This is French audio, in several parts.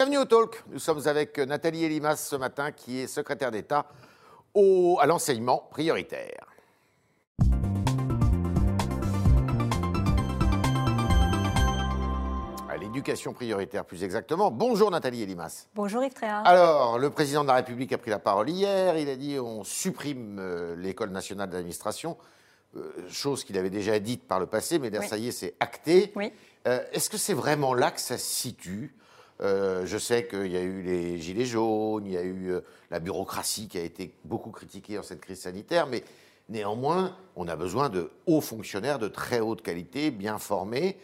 Bienvenue au Talk. Nous sommes avec Nathalie Elimas ce matin, qui est secrétaire d'État à l'enseignement prioritaire. À l'éducation prioritaire, plus exactement. Bonjour Nathalie Elimas. Bonjour Yves Tréhard. Alors, le président de la République a pris la parole hier. Il a dit on supprime euh, l'école nationale d'administration, euh, chose qu'il avait déjà dite par le passé, mais là, Oui. ça y est, c'est acté. Oui. Euh, Est-ce que c'est vraiment là que ça se situe? Euh, Je sais qu'il y a eu les gilets jaunes, il y a eu euh, la bureaucratie qui a été beaucoup critiquée dans cette crise sanitaire, mais néanmoins, on a besoin de hauts fonctionnaires de très haute qualité, bien formés.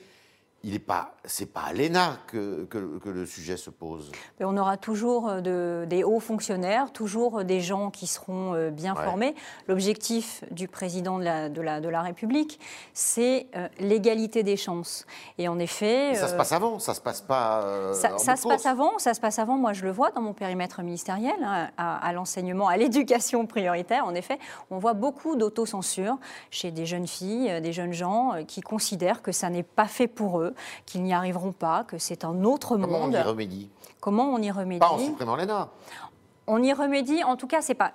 Il n'est pas, c'est pas à l'ENA que, que- que le sujet se pose. Mais On aura toujours euh, de- des hauts fonctionnaires, toujours euh, des gens qui seront euh, bien Ouais. formés. L'objectif du président de la, de la, de la République, c'est euh, l'égalité des chances. Et en effet, Mais ça se passe avant, ça se passe pas. euh, ça, se passe avant, ça se passe avant. Moi, je le vois dans mon périmètre ministériel, hein, à, à l'enseignement, à l'éducation prioritaire. En effet, on voit beaucoup d'autocensure chez des jeunes filles, des jeunes gens qui considèrent que ça n'est pas fait pour eux, qu'ils n'y arriveront pas, que c'est un autre Comment on monde. y remédie? Comment on y remédie? Pas en supprimant l'ENA. On y remédie, en tout cas, c'est pas.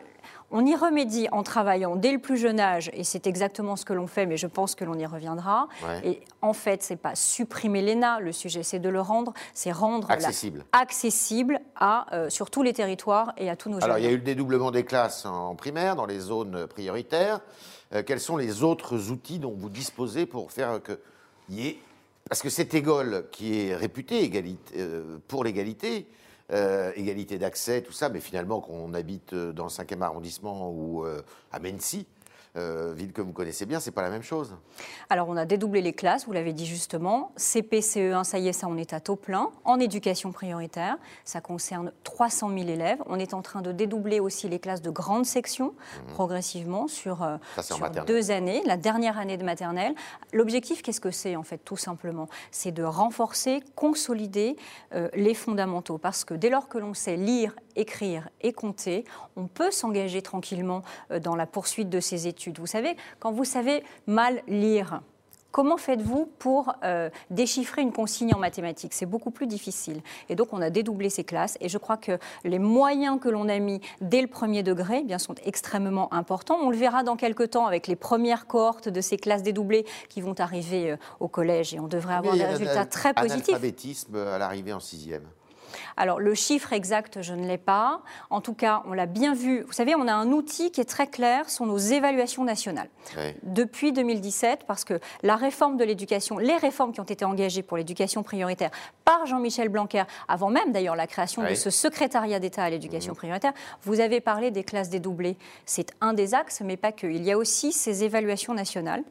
On y remédie en travaillant dès le plus jeune âge, et c'est exactement ce que l'on fait, mais je pense que l'on y reviendra. Ouais. Et en fait, c'est pas supprimer l'ENA, le sujet, c'est de le rendre, c'est rendre la- Accessible. accessible à, euh, sur tous les territoires et à tous nos Alors, jeunes. il y a eu le dédoublement des classes en primaire, dans les zones prioritaires. Euh, quels sont les autres outils dont vous disposez pour faire que y ait... Parce que cette école qui est réputée euh, pour l'égalité, euh, égalité d'accès, tout ça, mais finalement, qu'on habite euh, dans le 5e arrondissement ou à Mency, euh, ville que vous connaissez bien, c'est pas la même chose. Alors, on a dédoublé les classes, vous l'avez dit justement. CP, CE1, ça y est, ça, on est à taux plein. En éducation prioritaire, ça concerne 300 000 élèves. On est en train de dédoubler aussi les classes de grande section, progressivement, sur, euh, sur deux années, la dernière année de maternelle. L'objectif, qu'est-ce que c'est, en fait, tout simplement? C'est de renforcer, consolider euh, les fondamentaux. Parce que dès lors que l'on sait lire, écrire et compter, on peut s'engager tranquillement euh, dans la poursuite de ses études. Vous savez, quand vous savez mal lire, Comment faites-vous pour euh, déchiffrer une consigne en mathématiques? C'est beaucoup plus difficile. Et donc, on a dédoublé ces classes. Et je crois que les moyens que l'on a mis dès le premier degré eh bien, sont extrêmement importants. On le verra dans quelques temps avec les premières cohortes de ces classes dédoublées qui vont arriver euh, au collège. Et on devrait avoir Mais des résultats très positifs. Analphabétisme à l'arrivée en sixième. Alors, le chiffre exact, je ne l'ai pas. En tout cas, on l'a bien vu. Vous savez, on a un outil qui est très clair, sont nos évaluations nationales. Ouais. Depuis 2017, parce que la réforme de l'éducation, les réformes qui ont été engagées pour l'éducation prioritaire par Jean-Michel Blanquer, avant même d'ailleurs la création de ce secrétariat d'État à l'éducation prioritaire, vous avez parlé des classes dédoublées. C'est un des axes, mais pas que. Il y a aussi ces évaluations nationales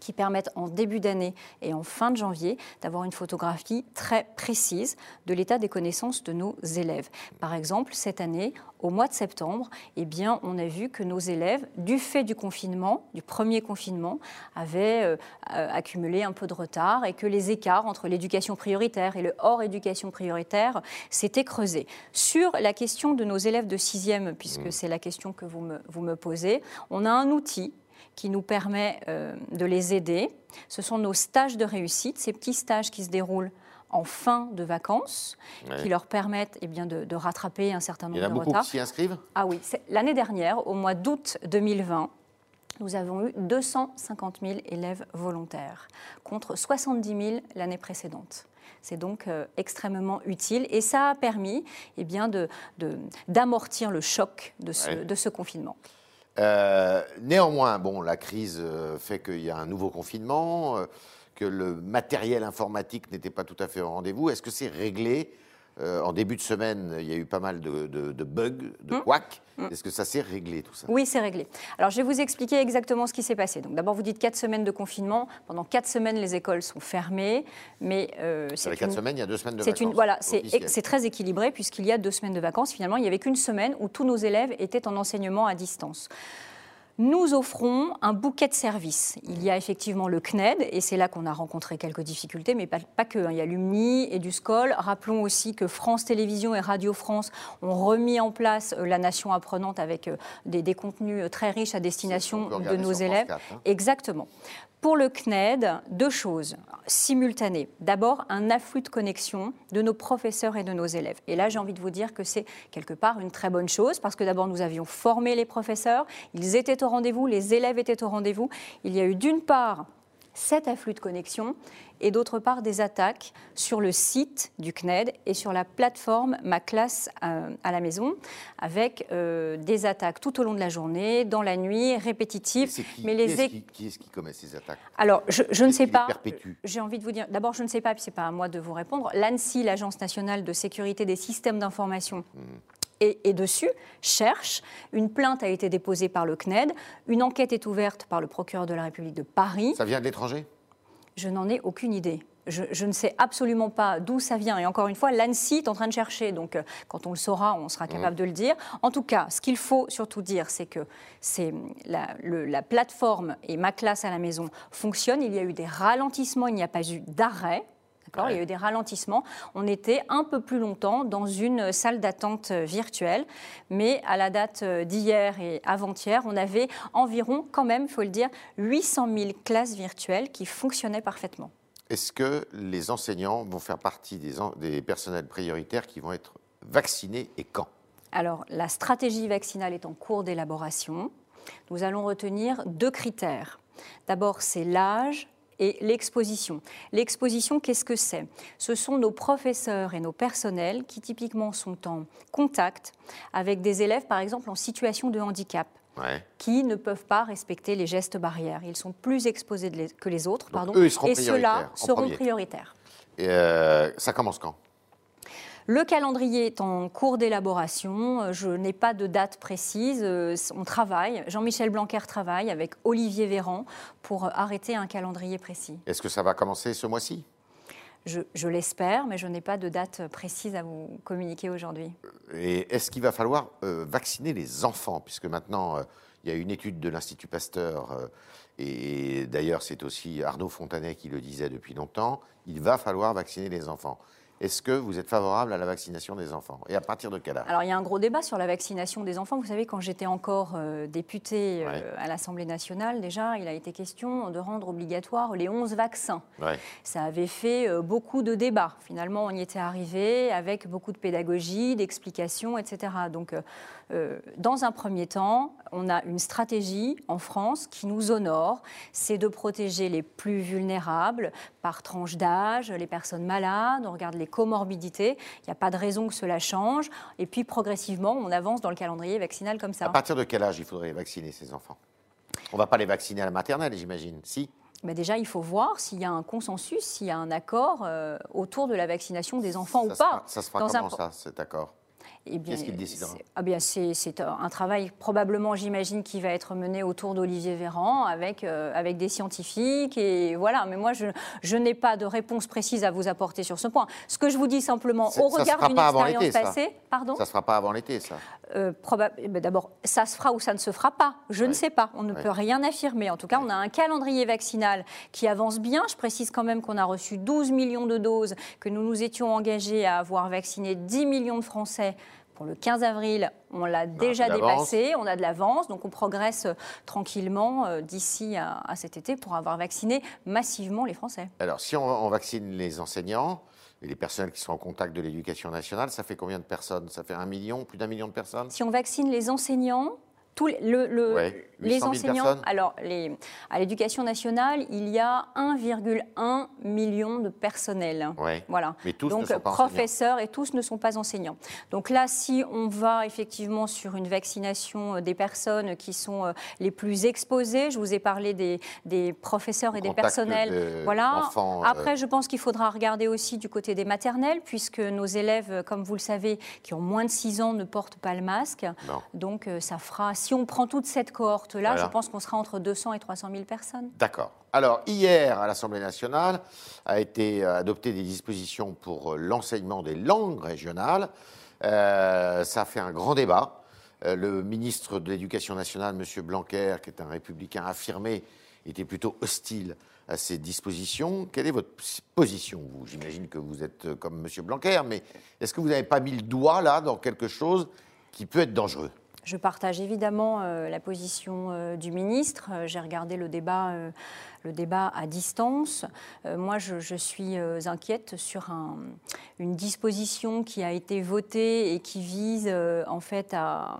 qui permettent en début d'année et en fin de janvier d'avoir une photographie très précise de l'état des connaissances de nos élèves. Par exemple, cette année, au mois de septembre, eh bien, on a vu que nos élèves, du fait du confinement, du premier confinement, avaient euh, euh, accumulé un peu de retard et que les écarts entre l'éducation prioritaire et le hors éducation prioritaire s'étaient creusés. Sur la question de nos élèves de sixième, puisque c'est la question que vous me, vous me posez, on a un outil qui nous permet euh, de les aider. Ce sont nos stages de réussite, ces petits stages qui se déroulent en fin de vacances, Ouais. qui leur permettent eh bien, de, de rattraper un certain Il y nombre en a de beaucoup retards. qui s'y inscrivent? Ah oui, l'année dernière, au mois d'août 2020, nous avons eu 250 000 élèves volontaires, contre 70 000 l'année précédente. C'est donc euh, extrêmement utile et ça a permis eh bien, de- de- d'amortir le choc de ce, Ouais. de ce confinement. Euh, néanmoins, bon, la crise euh, fait qu'il y a un nouveau confinement, euh, que le matériel informatique n'était pas tout à fait au rendez-vous. Est-ce que c'est réglé Euh, En début de semaine, il y a eu pas mal de, de- de bugs, de Hum. couacs. Est-ce que ça s'est réglé tout ça? Oui, c'est réglé. Alors, je vais vous expliquer exactement ce qui s'est passé. Donc, d'abord, vous dites quatre semaines de confinement. Pendant quatre semaines, les écoles sont fermées, mais euh, c'est quatre une, semaines, il y a deux semaines de vacances. une, voilà, c'est très équilibré puisqu'il y a deux semaines de vacances. Finalement, il n'y avait qu'une semaine où tous nos élèves étaient en enseignement à distance. Nous offrons un bouquet de services. Il y a effectivement le CNED, et c'est là qu'on a rencontré quelques difficultés, mais pas, que. Hein. Il y a l'UMNI et du SCOL. Rappelons aussi que France Télévisions et Radio France ont remis en place euh, la nation apprenante avec euh, des, contenus euh, très riches à destination de nos élèves. Hein. Exactement. Pour le CNED, deux choses simultanées. D'abord, un afflux de connexion de nos professeurs et de nos élèves. Et là, j'ai envie de vous dire que c'est quelque part une très bonne chose, parce que d'abord, nous avions formé les professeurs, ils étaient au rendez-vous, les élèves étaient au rendez-vous. Il y a eu d'une part cet afflux de connexion et d'autre part des attaques sur le site du CNED et sur la plateforme Ma classe euh, à, la maison, avec euh, des attaques tout au long de la journée, dans la nuit, répétitives. mais les qui, est qui, qui, est qui commet ces attaques? Alors, je, ne sais pas. J'ai envie de vous dire. D'abord, je ne sais pas, puis c'est pas à moi de vous répondre. L'ANSI, l'Agence nationale de sécurité des systèmes d'information. Hmm. Et, et, dessus cherche. Une plainte a été déposée par le CNED. Une enquête est ouverte par le procureur de la République de Paris. Ça vient de l'étranger? Je n'en ai aucune idée. Je, ne sais absolument pas d'où ça vient. Et encore une fois, l'ANSI est en train de chercher. Donc, euh, quand on le saura, on sera capable de le dire. En tout cas, ce qu'il faut surtout dire, c'est que c'est la, la, plateforme et ma classe à la maison fonctionne. Il y a eu des ralentissements, il n'y a pas eu d'arrêt. Il y a eu des ralentissements. On était un peu plus longtemps dans une salle d'attente virtuelle, mais à la date d'hier et avant-hier, on avait environ, quand même, il faut le dire, 800 000 classes virtuelles qui fonctionnaient parfaitement. Est-ce que les enseignants vont faire partie des, des personnels prioritaires qui vont être vaccinés et quand? Alors, la stratégie vaccinale est en cours d'élaboration. Nous allons retenir deux critères. D'abord, c'est l'âge et l'exposition. L'exposition, qu'est-ce que c'est? Ce sont nos professeurs et nos personnels qui typiquement sont en contact avec des élèves, par exemple, en situation de handicap. qui ne peuvent pas respecter les gestes barrières. Ils sont plus exposés que les autres, pardon, et ceux-là seront prioritaires. Et euh, ça commence quand? Le calendrier est en cours d'élaboration. Je n'ai pas de date précise. On travaille. Jean-Michel Blanquer travaille avec Olivier Véran pour arrêter un calendrier précis. Est-ce que ça va commencer ce mois-ci? Je, l'espère, mais je n'ai pas de date précise à vous communiquer aujourd'hui. Et est-ce qu'il va falloir euh, vacciner les enfants? Puisque maintenant, euh, il y a une étude de l'Institut Pasteur, euh, et d'ailleurs c'est aussi Arnaud Fontanet qui le disait depuis longtemps, il va falloir vacciner les enfants. Est-ce que vous êtes favorable à la vaccination des enfants Et à partir de quel âge Alors, il y a un gros débat sur la vaccination des enfants. Vous savez, quand j'étais encore euh, députée euh, à l'Assemblée nationale, déjà, il a été question de rendre obligatoire les 11 vaccins. Ça avait fait euh, beaucoup de débats. Finalement, on y était arrivé avec beaucoup de pédagogie, d'explications, etc. Donc, dans un premier temps, on a une stratégie en France qui nous honore. C'est de protéger les plus vulnérables par tranche d'âge, les personnes malades. On regarde les comorbidités. Il n'y a pas de raison que cela change. Et puis progressivement, on avance dans le calendrier vaccinal comme ça. À partir de quel âge il faudrait vacciner ces enfants? On ne va pas les vacciner à la maternelle, j'imagine. Si? Mais déjà, il faut voir s'il y a un consensus, s'il y a un accord euh, autour de la vaccination des enfants ou pas. ça se fera comment ça, cet accord? Eh Qu'est-ce qu'il décidera ah bien, C'est un travail probablement, j'imagine, qui va être mené autour d'Olivier Véran avec, euh, avec des scientifiques. Et voilà, mais moi, je, je n'ai pas de réponse précise à vous apporter sur ce point. Ce que je vous dis simplement, au regard d'une expérience passée... Pardon Ça ne se fera pas avant l'été, ça euh, eh ben, D'abord, ça se fera ou ça ne se fera pas. Je ne sais pas. On ne peut rien affirmer. En tout cas, on a un calendrier vaccinal qui avance bien. Je précise quand même qu'on a reçu 12 millions de doses, que nous nous étions engagés à avoir vacciné 10 millions de Français pour le 15 avril, on l'a déjà dépassé, on a de l'avance, donc on progresse euh, tranquillement euh, d'ici à, cet été pour avoir vacciné massivement les Français. Alors, si on, vaccine les enseignants et les personnels qui sont en contact de l'éducation nationale, ça fait combien de personnes? Ça fait un million, plus d'un million de personnes? Si on vaccine les enseignants, le, les enseignants, alors les, à l'éducation nationale, il y a 1,1 million de personnels. Voilà. Mais tous Donc ne sont pas professeurs et tous ne sont pas enseignants. Donc là, si on va effectivement sur une vaccination euh, des personnes qui sont euh, les plus exposées, je vous ai parlé des, des professeurs et des personnels. voilà. Euh, Après, je pense qu'il faudra regarder aussi du côté des maternelles, puisque nos élèves, comme vous le savez, qui ont moins de 6 ans, ne portent pas le masque. Donc ça fera si on prend toute cette cohorte-là, je pense qu'on sera entre 200 et 300 000 personnes. D'accord. Alors, hier, à l'Assemblée nationale, a été euh, adopté des dispositions pour euh, l'enseignement des langues régionales. Euh, ça a fait un grand débat. le ministre de l'Éducation nationale, M. Blanquer, qui est un républicain affirmé, était plutôt hostile à ces dispositions. Quelle est votre position, vous? J'imagine que vous êtes comme M. Blanquer, mais est-ce que vous n'avez pas mis le doigt là dans quelque chose qui peut être dangereux? Je partage évidemment la position du ministre. J'ai regardé le débat à distance. Euh, moi, je, suis euh, inquiète sur une disposition qui a été votée et qui vise euh, en fait à,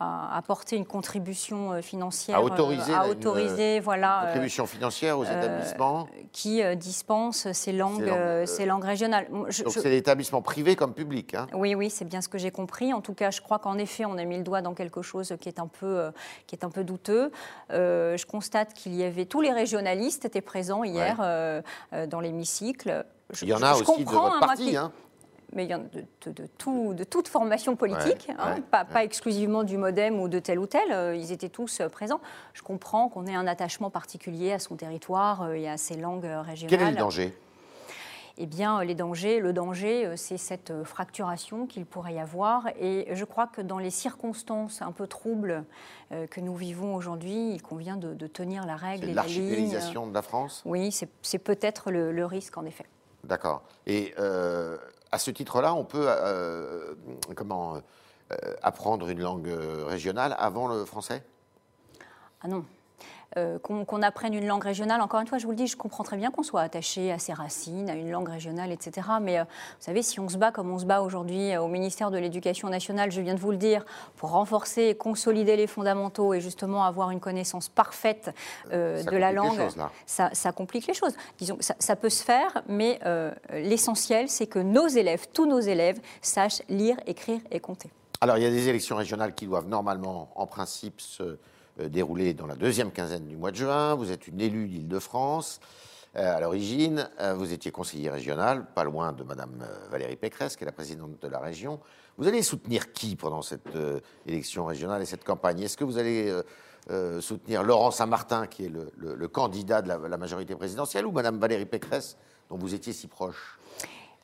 apporter une contribution financière, à autoriser, à autoriser voilà, contribution financière aux établissements qui dispensent ces langues, ces langues, régionales. donc c'est l'établissement privé comme public. Hein oui, oui, c'est bien ce que j'ai compris. En tout cas, je crois qu'en effet, on a mis le doigt dans quelque chose qui est un peu, qui est un peu douteux. je constate qu'il y avait tous les régionalistes étaient présents hier euh, euh, dans l'hémicycle. il y en a aussi de votre parti, hein. Mais il y en a de, de, tout, de toute formation politique, hein, pas, pas, exclusivement du MoDem ou de tel ou tel, euh, ils étaient tous présents. Je comprends qu'on ait un attachement particulier à son territoire et à ses langues régionales. Quel est le danger? Eh bien, les dangers, le danger, euh, c'est cette euh, fracturation qu'il pourrait y avoir. Et je crois que dans les circonstances un peu troubles euh, que nous vivons aujourd'hui, il convient de, tenir la règle et la ligne. de la France? Oui, c'est peut-être le, risque, en effet. D'accord. Et à ce titre-là, on peut comment, apprendre une langue régionale avant le français? Ah non. Euh, qu'on apprenne une langue régionale. Encore une fois, je vous le dis, je comprends très bien qu'on soit attaché à ses racines, à une langue régionale, etc. Mais euh, vous savez, si on se bat comme on se bat aujourd'hui euh, au ministère de l'Éducation nationale, je viens de vous le dire, pour renforcer et consolider les fondamentaux et justement avoir une connaissance parfaite de la langue, ça, ça, complique les choses. Disons, ça, ça peut se faire, mais l'essentiel, c'est que nos élèves, tous nos élèves, sachent lire, écrire et compter. Alors, il y a des élections régionales qui doivent normalement, en principe, se euh, déroulé dans la deuxième quinzaine du mois de juin. Vous êtes une élue d'Île-de-France. Euh, à l'origine, euh, vous étiez conseiller régional, pas loin de Madame Valérie Pécresse, qui est la présidente de la région. Vous allez soutenir qui pendant cette élection régionale et cette campagne? Est-ce que vous allez soutenir Laurent Saint-Martin, qui est le, candidat de la, la, majorité présidentielle, ou Madame Valérie Pécresse, dont vous étiez si proche?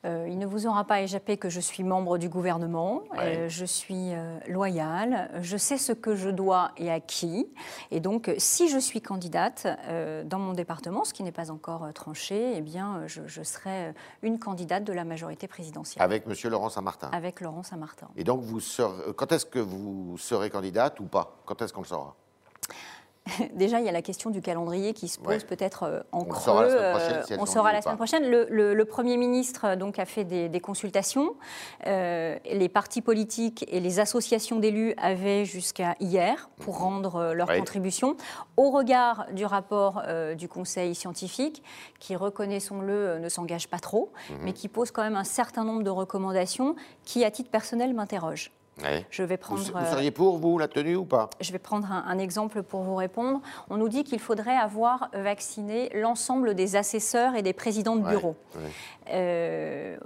Euh, il ne vous aura pas échappé que je suis membre du gouvernement, euh, je suis euh, loyale, je sais ce que je dois et à qui. Et donc, si je suis candidate dans mon département, ce qui n'est pas encore tranché, eh bien, je, serai une candidate de la majorité présidentielle. Avec M. Laurent Saint-Martin Avec Laurent Saint-Martin. Et donc, vous quand est-ce que vous serez candidate ou pas? Quand est-ce qu'on le saura? Déjà, il y a la question du calendrier qui se pose peut-être euh, en creux. on saura la semaine prochaine. Le, Premier ministre euh, donc, a fait des, consultations. Euh, les partis politiques et les associations d'élus avaient jusqu'à hier pour mhm. rendre leur contribution. Au regard du rapport du Conseil scientifique, qui, reconnaissons-le, ne s'engage pas trop, mhm. mais qui pose quand même un certain nombre de recommandations qui, à titre personnel, m'interrogent. Je vais prendre, vous, seriez pour, vous, la tenue ou pas? Je vais prendre un, exemple pour vous répondre. On nous dit qu'il faudrait avoir vacciné l'ensemble des assesseurs et des présidents de bureaux. Euh,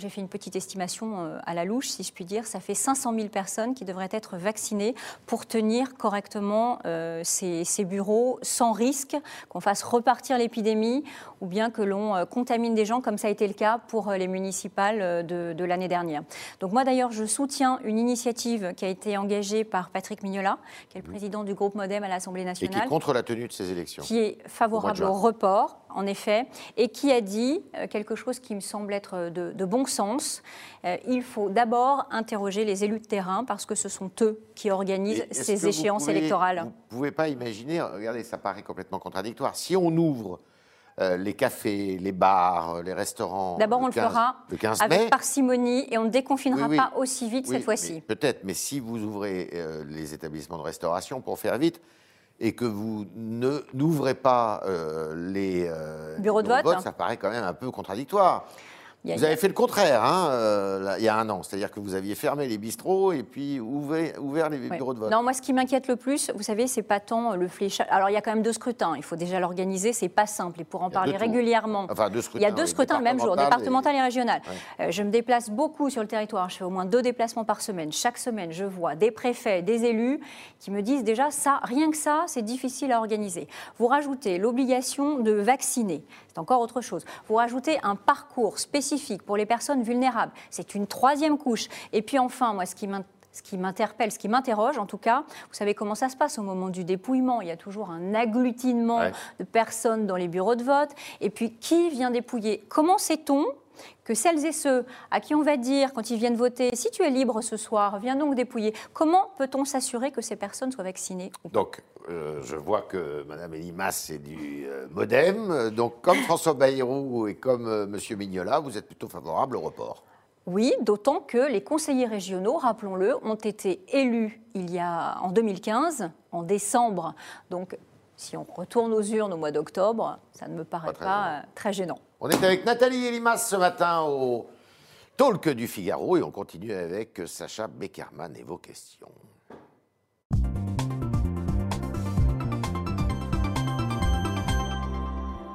j'ai fait une petite estimation euh, à la louche, si je puis dire, ça fait 500 000 personnes qui devraient être vaccinées pour tenir correctement euh, ces, bureaux sans risque, qu'on fasse repartir l'épidémie ou bien que l'on euh, contamine des gens comme ça a été le cas pour les municipales de, l'année dernière. Donc moi d'ailleurs, je soutiens une initiative qui a été engagée par Patrick Mignola, qui est le président du groupe Modem à l'Assemblée nationale. Et qui est contre la tenue de ces élections. Qui est favorable au, report, en effet, et qui a dit quelque chose qui me semble être de, de bon sens. Euh, il faut d'abord interroger les élus de terrain parce que ce sont eux qui organisent ces échéances électorales. Vous ne pouvez pas imaginer, regardez, ça paraît complètement contradictoire. Si on ouvre euh, les cafés, les bars, les restaurants. D'abord, on le fera avec parcimonie et on ne déconfinera pas aussi vite cette fois-ci. Peut-être, mais si vous ouvrez euh, les établissements de restauration, pour faire vite, et que vous n'ouvrez pas les bureaux de vote, ça paraît quand même un peu contradictoire vous avez fait le contraire hein, euh, il y a un an, c'est-à-dire que vous aviez fermé les bistrots et puis ouvert, ouvert les bureaux de vote. Non, moi ce qui m'inquiète le plus, vous savez, c'est pas tant le fléchage. Alors il y a quand même deux scrutins, il faut déjà l'organiser, c'est pas simple et pour en parler régulièrement. Enfin, deux scrutins, il y a deux scrutins le même jour, départemental et, régional. Euh, je me déplace beaucoup sur le territoire, je fais au moins deux déplacements par semaine. Chaque semaine, je vois des préfets, des élus qui me disent déjà ça, rien que ça, c'est difficile à organiser. Vous rajoutez l'obligation de vacciner, c'est encore autre chose. Vous rajoutez un parcours spécifique pour les personnes vulnérables. C'est une troisième couche. Et puis enfin, moi, ce qui ce qui m'interpelle, ce qui m'interroge en tout cas, vous savez comment ça se passe au moment du dépouillement. Il y a toujours un agglutinement de personnes dans les bureaux de vote. Et puis, qui vient dépouiller? Comment sait-on que celles et ceux à qui on va dire, quand ils viennent voter, si tu es libre ce soir, viens donc dépouiller, comment peut-on s'assurer que ces personnes soient vaccinées Donc, euh, je vois que Mme Elimas, c'est du euh, modem. Donc, comme François Bayrou et comme euh, M. Mignola, vous êtes plutôt favorable au report oui, d'autant que les conseillers régionaux, rappelons-le, ont été élus il y a en 2015, en décembre. Donc, si on retourne aux urnes au mois d'octobre, ça ne me paraît pas, très, gênant. On est avec Nathalie Elimas ce matin au Talk du Figaro et on continue avec Sacha Beckerman et vos questions.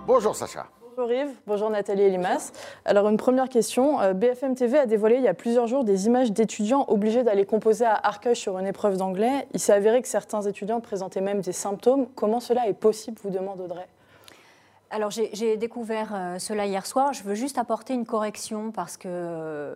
Bonjour Sacha. Bonjour Yves, bonjour Nathalie Elimas. Alors une première question, euh, BFM TV a dévoilé il y a plusieurs jours des images d'étudiants obligés d'aller composer à Arcueil sur une épreuve d'anglais. Il s'est avéré que certains étudiants présentaient même des symptômes. Comment cela est possible, vous demande Audrey alors j'ai découvert euh, cela hier soir. Je veux juste apporter une correction parce que euh,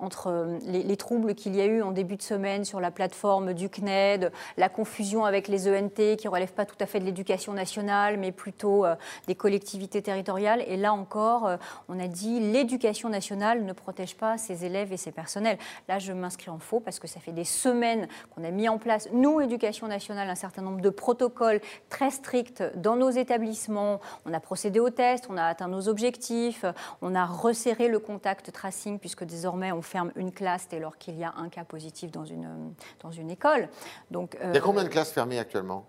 entre euh, les, troubles qu'il y a eu en début de semaine sur la plateforme du CNED, la confusion avec les ENT qui ne relèvent pas tout à fait de l'éducation nationale mais plutôt des collectivités territoriales. Et là encore, on a dit l'éducation nationale ne protège pas ses élèves et ses personnels. Là, je m'inscris en faux parce que ça fait des semaines qu'on a mis en place, nous, éducation nationale, un certain nombre de protocoles très stricts dans nos établissements. Procédé aux tests, on a atteint nos objectifs, on a resserré le contact tracing puisque désormais on ferme une classe dès lors qu'il y a un cas positif dans une, dans une école. Donc, Il y a combien de classes fermées actuellement?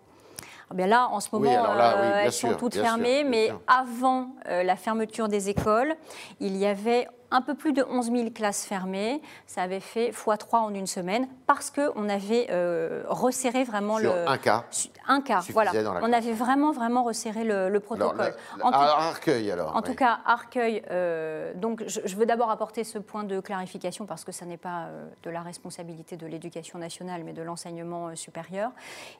Ah ben là, en ce moment, euh, elles sont toutes fermées, mais avant euh, la fermeture des écoles, il y avait un peu plus de 11 000 classes fermées. Ça avait fait x3 en une semaine parce qu'on avait euh, resserré vraiment Sur le. Un cas. Un cas, voilà. On avait vraiment, vraiment resserré le, protocole. Alors, Arcueil, alors. En tout cas, Arcueil. Euh, donc, je, veux d'abord apporter ce point de clarification parce que ça n'est pas euh, de la responsabilité de l'éducation nationale, mais de l'enseignement supérieur.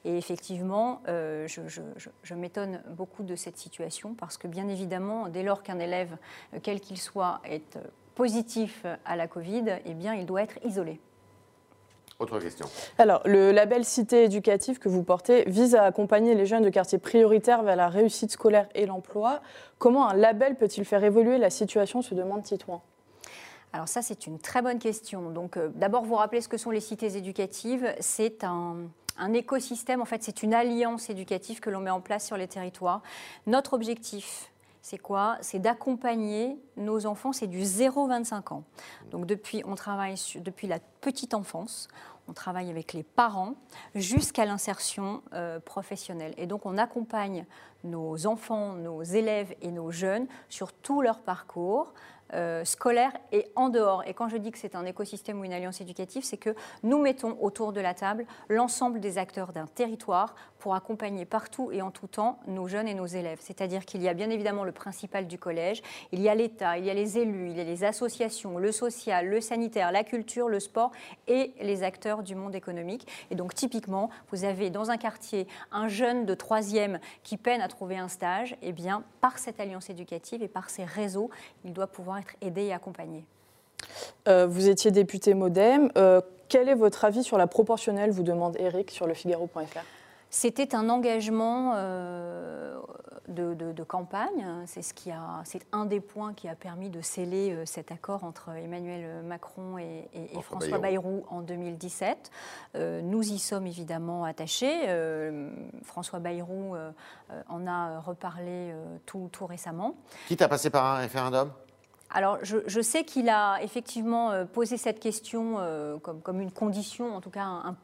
Et effectivement, je, je m'étonne beaucoup de cette situation parce que, bien évidemment, dès lors qu'un élève, quel qu'il soit, est positif à la Covid, eh bien, il doit être isolé. Autre question. Alors, le label Cité éducative que vous portez vise à accompagner les jeunes de quartiers prioritaires vers la réussite scolaire et l'emploi. Comment un label peut-il faire évoluer la situation se demande Titouan. Alors ça, c'est une très bonne question. Donc, euh, d'abord, vous rappelez ce que sont les cités éducatives. C'est un, un écosystème, en fait, c'est une alliance éducative que l'on met en place sur les territoires. Notre objectif, c'est quoi? C'est d'accompagner nos enfants, c'est du 0-25 ans. Donc depuis, on travaille depuis la petite enfance, on travaille avec les parents jusqu'à l'insertion euh, professionnelle. Et donc on accompagne nos enfants, nos élèves et nos jeunes sur tout leur parcours euh, scolaire et en dehors. Et quand je dis que c'est un écosystème ou une alliance éducative, c'est que nous mettons autour de la table l'ensemble des acteurs d'un territoire pour accompagner partout et en tout temps nos jeunes et nos élèves. C'est-à-dire qu'il y a bien évidemment le principal du collège, il y a l'État, il y a les élus, il y a les associations, le social, le sanitaire, la culture, le sport et les acteurs du monde économique. Et donc typiquement, vous avez dans un quartier un jeune de troisième qui peine à trouver un stage, et eh bien par cette alliance éducative et par ces réseaux, il doit pouvoir être et accompagné. Euh, vous étiez député Modem. Euh, quel est votre avis sur la proportionnelle vous demande Eric sur le Figaro.fr c'était un engagement euh, de, campagne. C'est ce qui a, c'est un des points qui a permis de sceller euh, cet accord entre Emmanuel Macron et, François Bayrou. en 2017. Euh, nous y sommes évidemment attachés. François Bayrou en a reparlé tout, tout récemment. Quitte à passer par un référendum? Alors, je, sais qu'il a effectivement euh, posé cette question euh, comme, une condition, en tout cas un.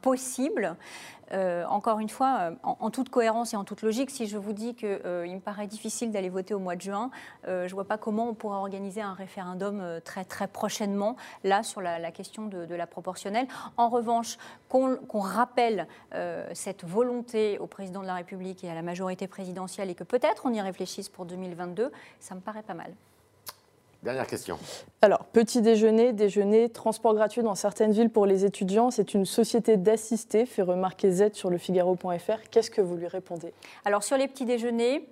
Euh, encore une fois, en, toute cohérence et en toute logique, si je vous dis qu'il me paraît difficile d'aller voter au mois de juin, je ne vois pas comment on pourrait organiser un référendum très, très prochainement, là, sur la, question de, la proportionnelle. En revanche, qu'on rappelle cette volonté au président de la République et à la majorité présidentielle et que peut-être on y réfléchisse pour 2022, ça me paraît pas mal. Dernière question. Alors, petit déjeuner, déjeuner, transport gratuit dans certaines villes pour les étudiants, c'est une société d'assistés, fait remarquer Z sur le Figaro.fr. Qu'est-ce que vous lui répondez? Alors, sur les petits déjeuners,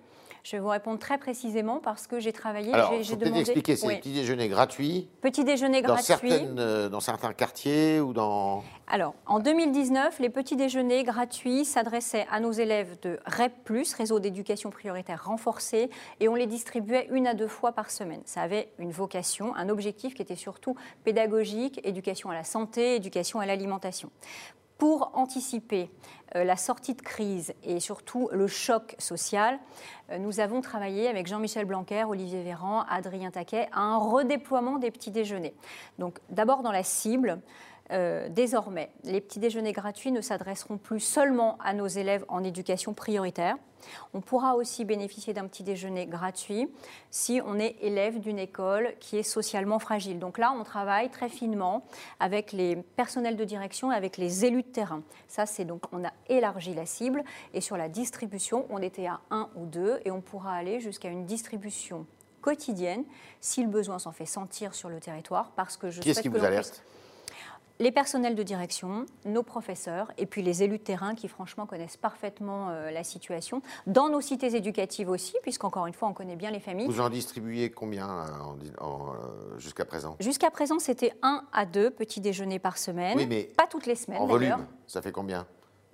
Je vais vous répondre très précisément parce que j'ai travaillé, Alors, j'ai j'ai demandé. expliquer, c'est Oui. des petits déjeuners gratuits Petit déjeuner dans, gratuit. certaines, euh, dans certains quartiers ou dans... Alors, en 2019, les petits déjeuners gratuits s'adressaient à nos élèves de REP+, réseau d'éducation prioritaire renforcé, et on les distribuait une à deux fois par semaine. Ça avait une vocation, un objectif qui était surtout pédagogique, éducation à la santé, éducation à l'alimentation. Pour anticiper euh, la sortie de crise et surtout le choc social, euh, nous avons travaillé avec Jean-Michel Blanquer, Olivier Véran, Adrien Taquet à un redéploiement des petits déjeuners. Donc d'abord dans la cible, euh, désormais, les petits déjeuners gratuits ne s'adresseront plus seulement à nos élèves en éducation prioritaire. On pourra aussi bénéficier d'un petit déjeuner gratuit si on est élève d'une école qui est socialement fragile. Donc là, on travaille très finement avec les personnels de direction et avec les élus de terrain. Ça, c'est donc, on a élargi la cible et sur la distribution, on était à un ou deux et on pourra aller jusqu'à une distribution quotidienne si le besoin s'en fait sentir sur le territoire parce que je Qui est-ce qui que vous puisse- alerte? Les personnels de direction, nos professeurs et puis les élus de terrain qui franchement connaissent parfaitement euh, la situation, dans nos cités éducatives aussi, puisqu'encore une fois on connaît bien les familles. Vous en distribuez combien euh, en- en, euh, jusqu'à présent? Jusqu'à présent c'était un à deux petits déjeuners par semaine, Oui, mais pas toutes les semaines En volume, ça fait combien?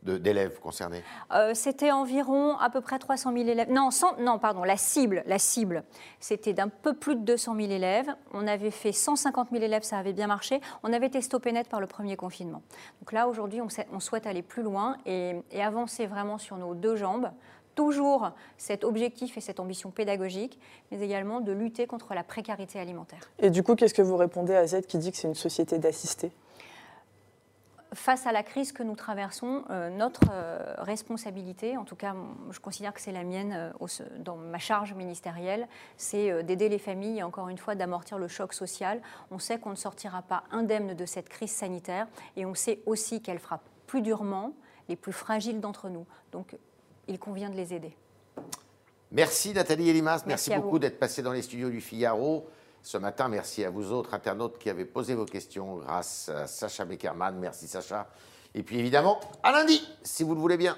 D'élèves concernés Euh, c'était environ à peu près 300 000 élèves. Non, 100 non, pardon, la cible, la cible, c'était d'un peu plus de 200 000 élèves. On avait fait 150 000 élèves, ça avait bien marché. On avait été stoppé net par le premier confinement. Donc là, aujourd'hui, on, souhaite aller plus loin et, et avancer vraiment sur nos deux jambes. Toujours cet objectif et cette ambition pédagogique, mais également de lutter contre la précarité alimentaire. Et du coup, qu'est-ce que vous répondez à Z qui dit que c'est une société d'assistés? Face à la crise que nous traversons, euh, notre euh, responsabilité, en tout cas, je considère que c'est la mienne euh, au dans ma charge ministérielle, c'est d'aider les familles et encore une fois d'amortir le choc social. On sait qu'on ne sortira pas indemne de cette crise sanitaire et on sait aussi qu'elle frappe plus durement les plus fragiles d'entre nous. Donc, il convient de les aider. Merci Nathalie Elimas, merci, Merci beaucoup d'être passée dans les studios du Figaro ce matin. Merci à vous autres internautes qui avez posé vos questions grâce à Sacha Beckerman. Merci Sacha. Et puis évidemment, à lundi, si vous le voulez bien.